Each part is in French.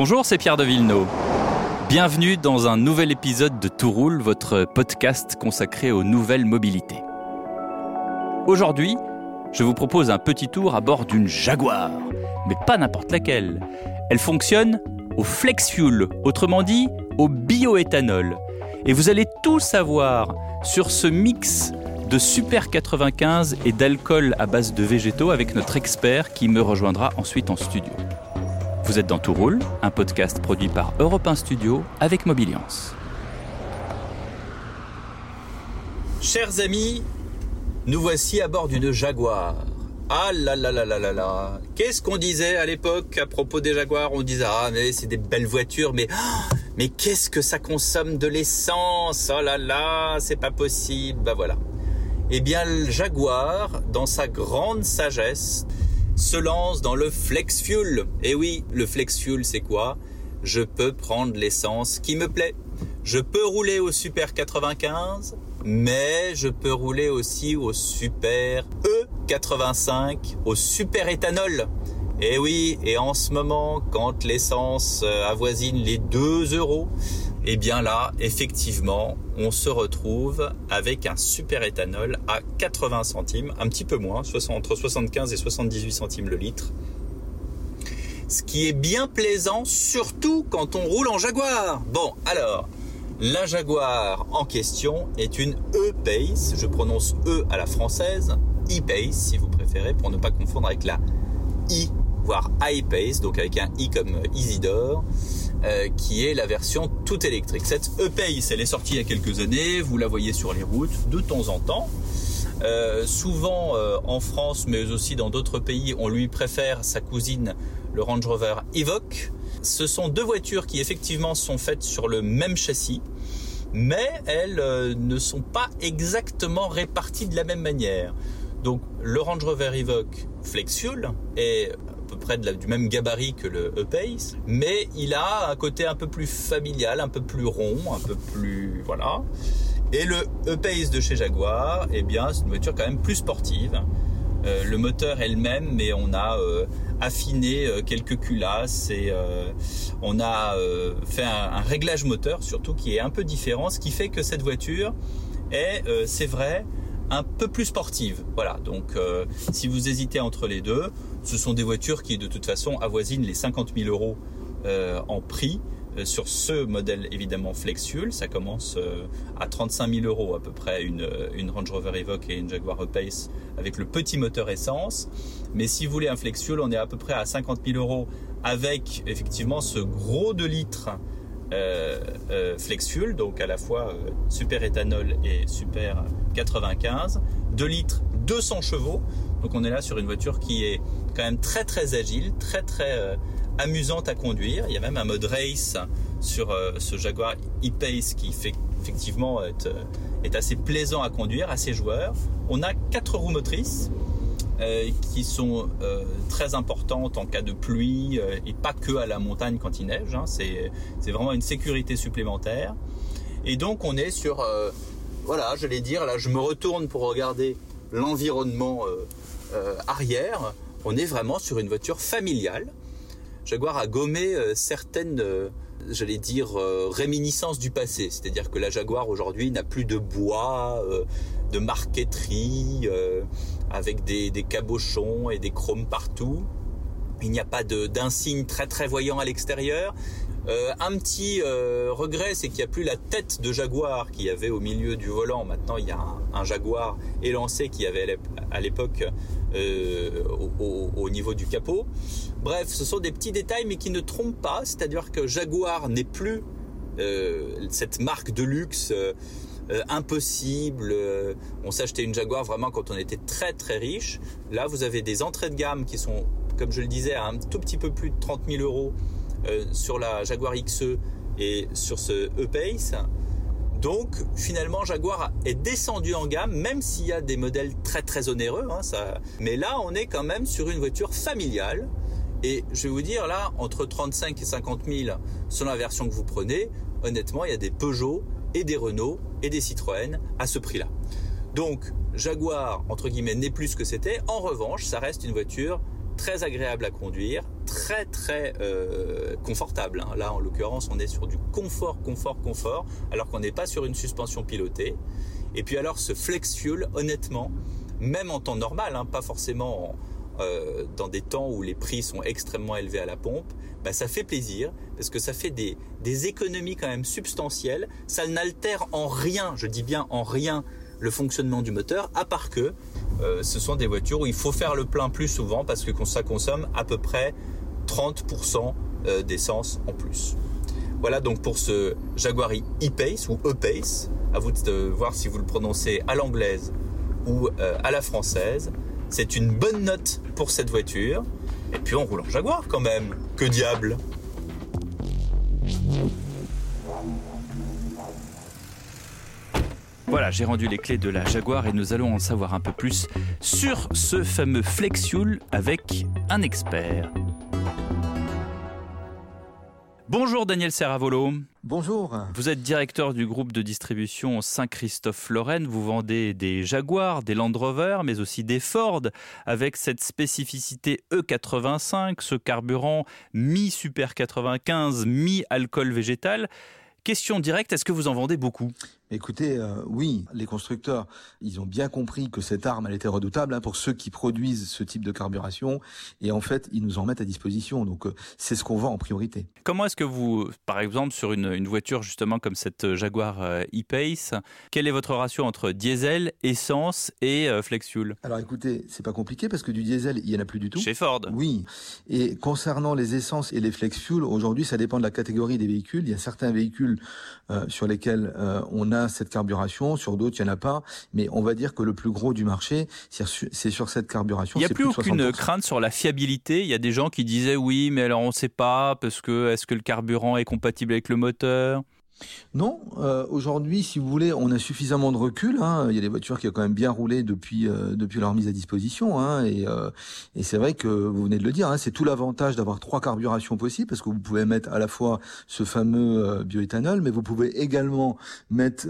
Bonjour, c'est Pierre de Villeneuve. Bienvenue dans un nouvel épisode de Tout roule, votre podcast consacré aux nouvelles mobilités. Aujourd'hui, je vous propose un petit tour à bord d'une Jaguar, mais pas n'importe laquelle. Elle fonctionne au flex fuel, autrement dit au bioéthanol. Et vous allez tout savoir sur ce mix de Super 95 et d'alcool à base de végétaux avec notre expert qui me rejoindra ensuite en studio. Vous êtes dans Tout Roule, un podcast produit par Europe 1 Studio avec Mobiliance. Chers amis, nous voici à bord d'une Jaguar. Ah là là là là là là. Qu'est-ce qu'on disait à l'époque à propos des Jaguars? On disait ah mais c'est des belles voitures mais ah, mais qu'est-ce que ça consomme de l'essence? Oh là là, c'est pas possible. Bah voilà. Eh bien le Jaguar dans sa grande sagesse se lance dans le flex fuel. Et oui, le flex fuel, c'est quoi? Je peux prendre l'essence qui me plaît. Je peux rouler au Super 95, mais je peux rouler aussi au Super E85, au Super éthanol. Et oui, et en ce moment, quand l'essence euh, avoisine les 2 euros, et eh bien là, effectivement, on se retrouve avec un super éthanol à 80 centimes, un petit peu moins, entre 75 et 78 centimes le litre. Ce qui est bien plaisant, surtout quand on roule en Jaguar. Bon, alors, la Jaguar en question est une E-Pace, je prononce E à la française, E-Pace si vous préférez, pour ne pas confondre avec la I, I-Pace, donc avec un I comme Isidore. Euh, qui est la version tout électrique. Cette E-Pace, elle est sortie il y a quelques années, vous la voyez sur les routes de temps en temps. Euh, souvent euh, en France, mais aussi dans d'autres pays, on lui préfère sa cousine, le Range Rover Evoque. Ce sont deux voitures qui effectivement sont faites sur le même châssis, mais elles ne sont pas exactement réparties de la même manière. Donc le Range Rover Evoque Flex Fuel est peu près du même gabarit que le E-Pace, mais il a un côté un peu plus familial, un peu plus rond, un peu plus voilà. Et le E-Pace de chez Jaguar, eh bien, c'est une voiture quand même plus sportive. Euh, le moteur est le même, mais on a euh, affiné euh, quelques culasses et on a fait un, un, réglage moteur surtout qui est un peu différent, ce qui fait que cette voiture est, c'est vrai, un peu plus sportive. Voilà, donc si vous hésitez entre les deux, ce sont des voitures qui de toute façon avoisinent les 50 000 euros euh, en prix. Euh, sur ce modèle évidemment flex fuel, ça commence euh, à 35 000 euros à peu près une, Range Rover Evoque et une Jaguar E-Pace avec le petit moteur essence. Mais si vous voulez un flex fuel, on est à peu près à 50 000 euros avec effectivement ce gros 2 litres fuel, donc à la fois super éthanol et super 95, 2 litres 200 chevaux. Donc on est là sur une voiture qui est quand même très très agile, très très euh, amusante à conduire. Il y a même un mode race sur euh, ce Jaguar e-Pace qui fait effectivement euh, est assez plaisant à conduire, assez joueur. On a quatre roues motrices qui sont très importantes en cas de pluie et pas que à la montagne quand il neige. Hein. C'est, c'est vraiment une sécurité supplémentaire. Et donc on est sur, voilà, j'allais dire, là je me retourne pour regarder l'environnement arrière on est vraiment sur une voiture familiale. Jaguar a gommé euh, certaines, euh, j'allais dire, euh, réminiscences du passé. C'est-à-dire que la Jaguar aujourd'hui n'a plus de bois, de marqueterie, avec des, cabochons et des chromes partout. Il n'y a pas d'insigne très très voyant à l'extérieur. Un petit regret, c'est qu'il n'y a plus la tête de Jaguar qu'il y avait au milieu du volant. Maintenant, il y a un, Jaguar élancé qui avait à l'époque euh, au, niveau du capot. Bref, ce sont des petits détails mais qui ne trompent pas, c'est-à-dire que Jaguar n'est plus euh, cette marque de luxe euh, impossible. on s'achetait une Jaguar vraiment quand on était très très riche. Là, vous avez des entrées de gamme qui sont, comme je le disais, à un tout petit peu plus de 30 000 euros sur la Jaguar XE et sur ce E-Pace. Donc finalement Jaguar est descendu en gamme, même s'il y a des modèles très très onéreux. Hein. Mais là on est quand même sur une voiture familiale. Et je vais vous dire là, entre 35 et 50 000 selon la version que vous prenez, honnêtement il y a des Peugeot et des Renault et des Citroën à ce prix-là. Donc Jaguar entre guillemets n'est plus ce que c'était. En revanche ça reste une voiture très agréable à conduire, très très euh, confortable. Hein. Là, en l'occurrence, on est sur du confort, confort, confort, alors qu'on n'est pas sur une suspension pilotée. Et puis alors, ce flex fuel, honnêtement, même en temps normal, hein, pas forcément euh, dans des temps où les prix sont extrêmement élevés à la pompe, bah, ça fait plaisir parce que ça fait des, des économies quand même substantielles. Ça n'altère en rien, je dis bien en rien, le fonctionnement du moteur, à part que euh, ce sont des voitures où il faut faire le plein plus souvent parce que ça consomme à peu près 30% euh, d'essence en plus. Voilà donc pour ce Jaguar E-Pace ou E-Pace. À vous de voir si vous le prononcez à l'anglaise ou euh, à la française. C'est une bonne note pour cette voiture. Et puis on roule en Jaguar quand même. Que diable Voilà, j'ai rendu les clés de la Jaguar et nous allons en savoir un peu plus sur ce fameux Flexfuel avec un expert. Bonjour Daniel Serravolo. Bonjour. Vous êtes directeur du groupe de distribution Saint-Christophe-Lorraine. Vous vendez des Jaguars, des Land Rover, mais aussi des Ford avec cette spécificité E85, ce carburant mi-super 95, mi-alcool végétal. Question directe, est-ce que vous en vendez beaucoup? Écoutez, euh, oui, les constructeurs, ils ont bien compris que cette arme, elle était redoutable hein, pour ceux qui produisent ce type de carburation, et en fait, ils nous en mettent à disposition. Donc, euh, c'est ce qu'on vend en priorité. Comment est-ce que vous, par exemple, sur une, une voiture justement comme cette Jaguar euh, E-Pace, quel est votre ratio entre diesel, essence et euh, flex fuel? Alors, écoutez, c'est pas compliqué parce que du diesel, il y en a plus du tout. Chez Ford. Oui. Et concernant les essences et les flex fuel, aujourd'hui, ça dépend de la catégorie des véhicules. Il y a certains véhicules euh, sur lesquels on a cette carburation, sur d'autres il n'y en a pas, mais on va dire que le plus gros du marché, c'est sur cette carburation. Il n'y a plus, aucune crainte sur la fiabilité. Il y a des gens qui disaient oui, mais alors on ne sait pas parce que est-ce que le carburant est compatible avec le moteur? Non, euh, aujourd'hui, si vous voulez, on a suffisamment de recul. Hein. Il y a des voitures qui ont quand même bien roulé depuis euh, depuis leur mise à disposition. Hein. Et, euh, et c'est vrai que vous venez de le dire, hein, c'est tout l'avantage d'avoir trois carburations possibles parce que vous pouvez mettre à la fois ce fameux bioéthanol, mais vous pouvez également mettre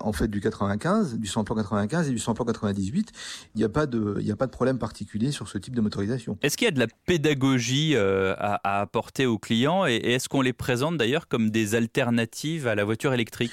en fait du 95, du samplon 95 et du samplon 98. Il n'y a pas de il n'y a pas de problème particulier sur ce type de motorisation. Est-ce qu'il y a de la pédagogie à, à, apporter aux clients et, et est-ce qu'on les présente d'ailleurs comme des alternatives à la voiture électrique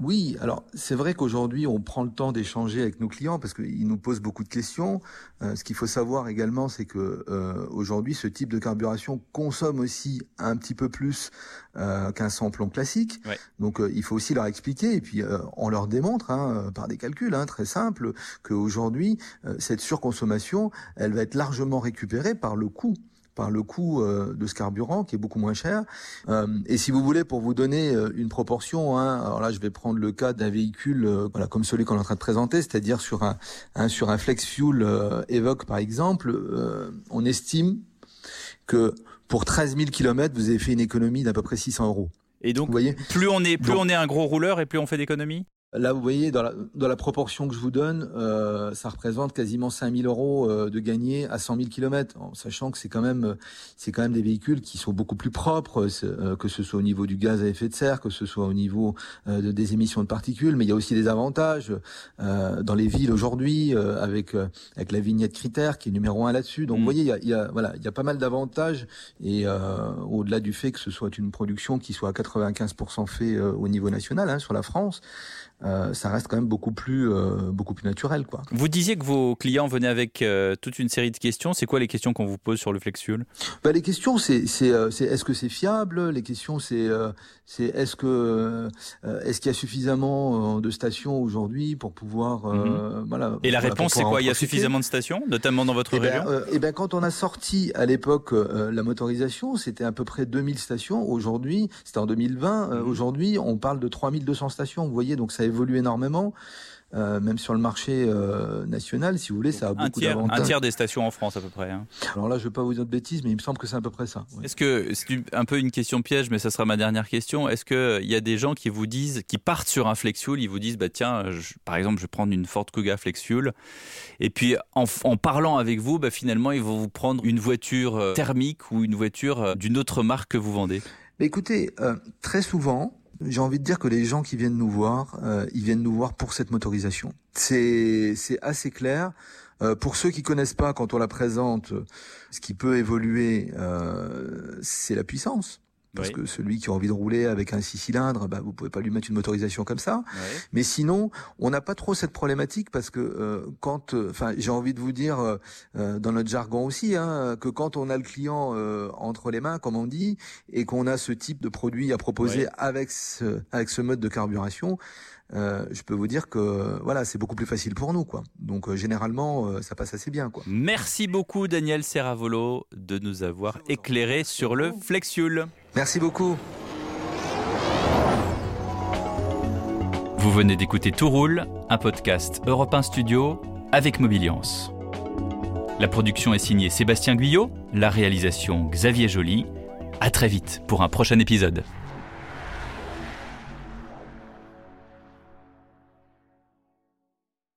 oui, alors c'est vrai qu'aujourd'hui on prend le temps d'échanger avec nos clients parce qu'ils nous posent beaucoup de questions. Euh, ce qu'il faut savoir également, c'est que euh, aujourd'hui ce type de carburation consomme aussi un petit peu plus euh, qu'un samplon classique. Donc il faut aussi leur expliquer et puis on leur démontre hein, par des calculs hein, très simples qu'aujourd'hui cette surconsommation, elle va être largement récupérée par le coût par le coût euh, de ce carburant qui est beaucoup moins cher. Euh, et si vous voulez, pour vous donner euh, une proportion, hein, alors là je vais prendre le cas d'un véhicule voilà, comme celui qu'on est en train de présenter, c'est-à-dire sur un, un, sur un flex fuel Evoque par exemple, on estime que pour 13 000 km, vous avez fait une économie d'à peu près 600 euros. Et donc, vous voyez? plus on est plus on est un gros rouleur et plus on fait d'économies Là, vous voyez, dans la, dans la proportion que je vous donne, euh, ça représente quasiment 5000 euros euh, de gagné à 100 000 km, en sachant que c'est quand même, c'est quand même des véhicules qui sont beaucoup plus propres, euh, que ce soit au niveau du gaz à effet de serre, que ce soit au niveau euh, de, des émissions de particules. Mais il y a aussi des avantages euh, dans les villes aujourd'hui, avec avec la vignette critère qui est numéro un là-dessus. Donc, vous mm. voyez, il y a, il y a, voilà, il y a pas mal d'avantages. Et au-delà du fait que ce soit une production qui soit à 95% fait au niveau national hein, sur la France. Euh, ça reste quand même beaucoup plus, euh, beaucoup plus naturel. Quoi. Vous disiez que vos clients venaient avec euh, toute une série de questions. C'est quoi les questions qu'on vous pose sur le FlexFuel? Bah, Les questions, c'est c'est est-ce que c'est fiable? Les questions, c'est c'est est-ce que est-ce qu'il y a suffisamment de stations aujourd'hui pour pouvoir mhm. voilà. Et la réponse, c'est quoi? Il y a suffisamment de stations, notamment dans votre et eh ben, région? Et ben, quand on a sorti à l'époque la motorisation, c'était à peu près 2000 stations. Aujourd'hui, c'était en 2020. Mhm. Aujourd'hui, on parle de 3200 stations. Vous voyez, donc ça évolue énormément. Euh, même sur le marché euh, national, si vous voulez, ça a beaucoup d'avantages. Un tiers des stations en France à peu près. Hein. Alors là, je ne vais pas vous dire de bêtises, mais il me semble que c'est à peu près ça. Est-ce que c'est un peu une question piège, mais ça sera ma dernière question. Est-ce que il y a des gens qui vous disent, qui partent sur un flex fuel, ils vous disent, bah tiens, par exemple, je vais prendre une Ford Kuga flex fuel, et puis en, en parlant avec vous, bah, finalement, ils vont vous prendre une voiture euh, thermique ou une voiture d'une autre marque que vous vendez. Mais écoutez, très souvent, j'ai envie de dire que les gens qui viennent nous voir, euh, ils viennent nous voir pour cette motorisation. C'est assez clair. Euh, pour ceux qui connaissent pas, quand on la présente, ce qui peut évoluer, euh, c'est la puissance. Parce que celui qui a envie de rouler avec un six cylindres, bah, vous pouvez pas lui mettre une motorisation comme ça. Mais sinon, on n'a pas trop cette problématique parce que euh, quand, euh, enfin, j'ai envie de vous dire euh, dans notre jargon aussi, hein, que quand on a le client entre les mains, comme on dit, et qu'on a ce type de produit à proposer avec ce, avec ce mode de carburation, euh, je peux vous dire que voilà, c'est beaucoup plus facile pour nous, quoi. Donc euh, généralement, euh, ça passe assez bien, quoi. Merci beaucoup, Daniel Serravolo, de nous avoir éclairé sur le Flexiul. Merci beaucoup. Vous venez d'écouter Tout roule, un podcast Europe 1 Studio avec Mobiliance. La production est signée Sébastien Guyot, la réalisation Xavier Joly. À très vite pour un prochain épisode.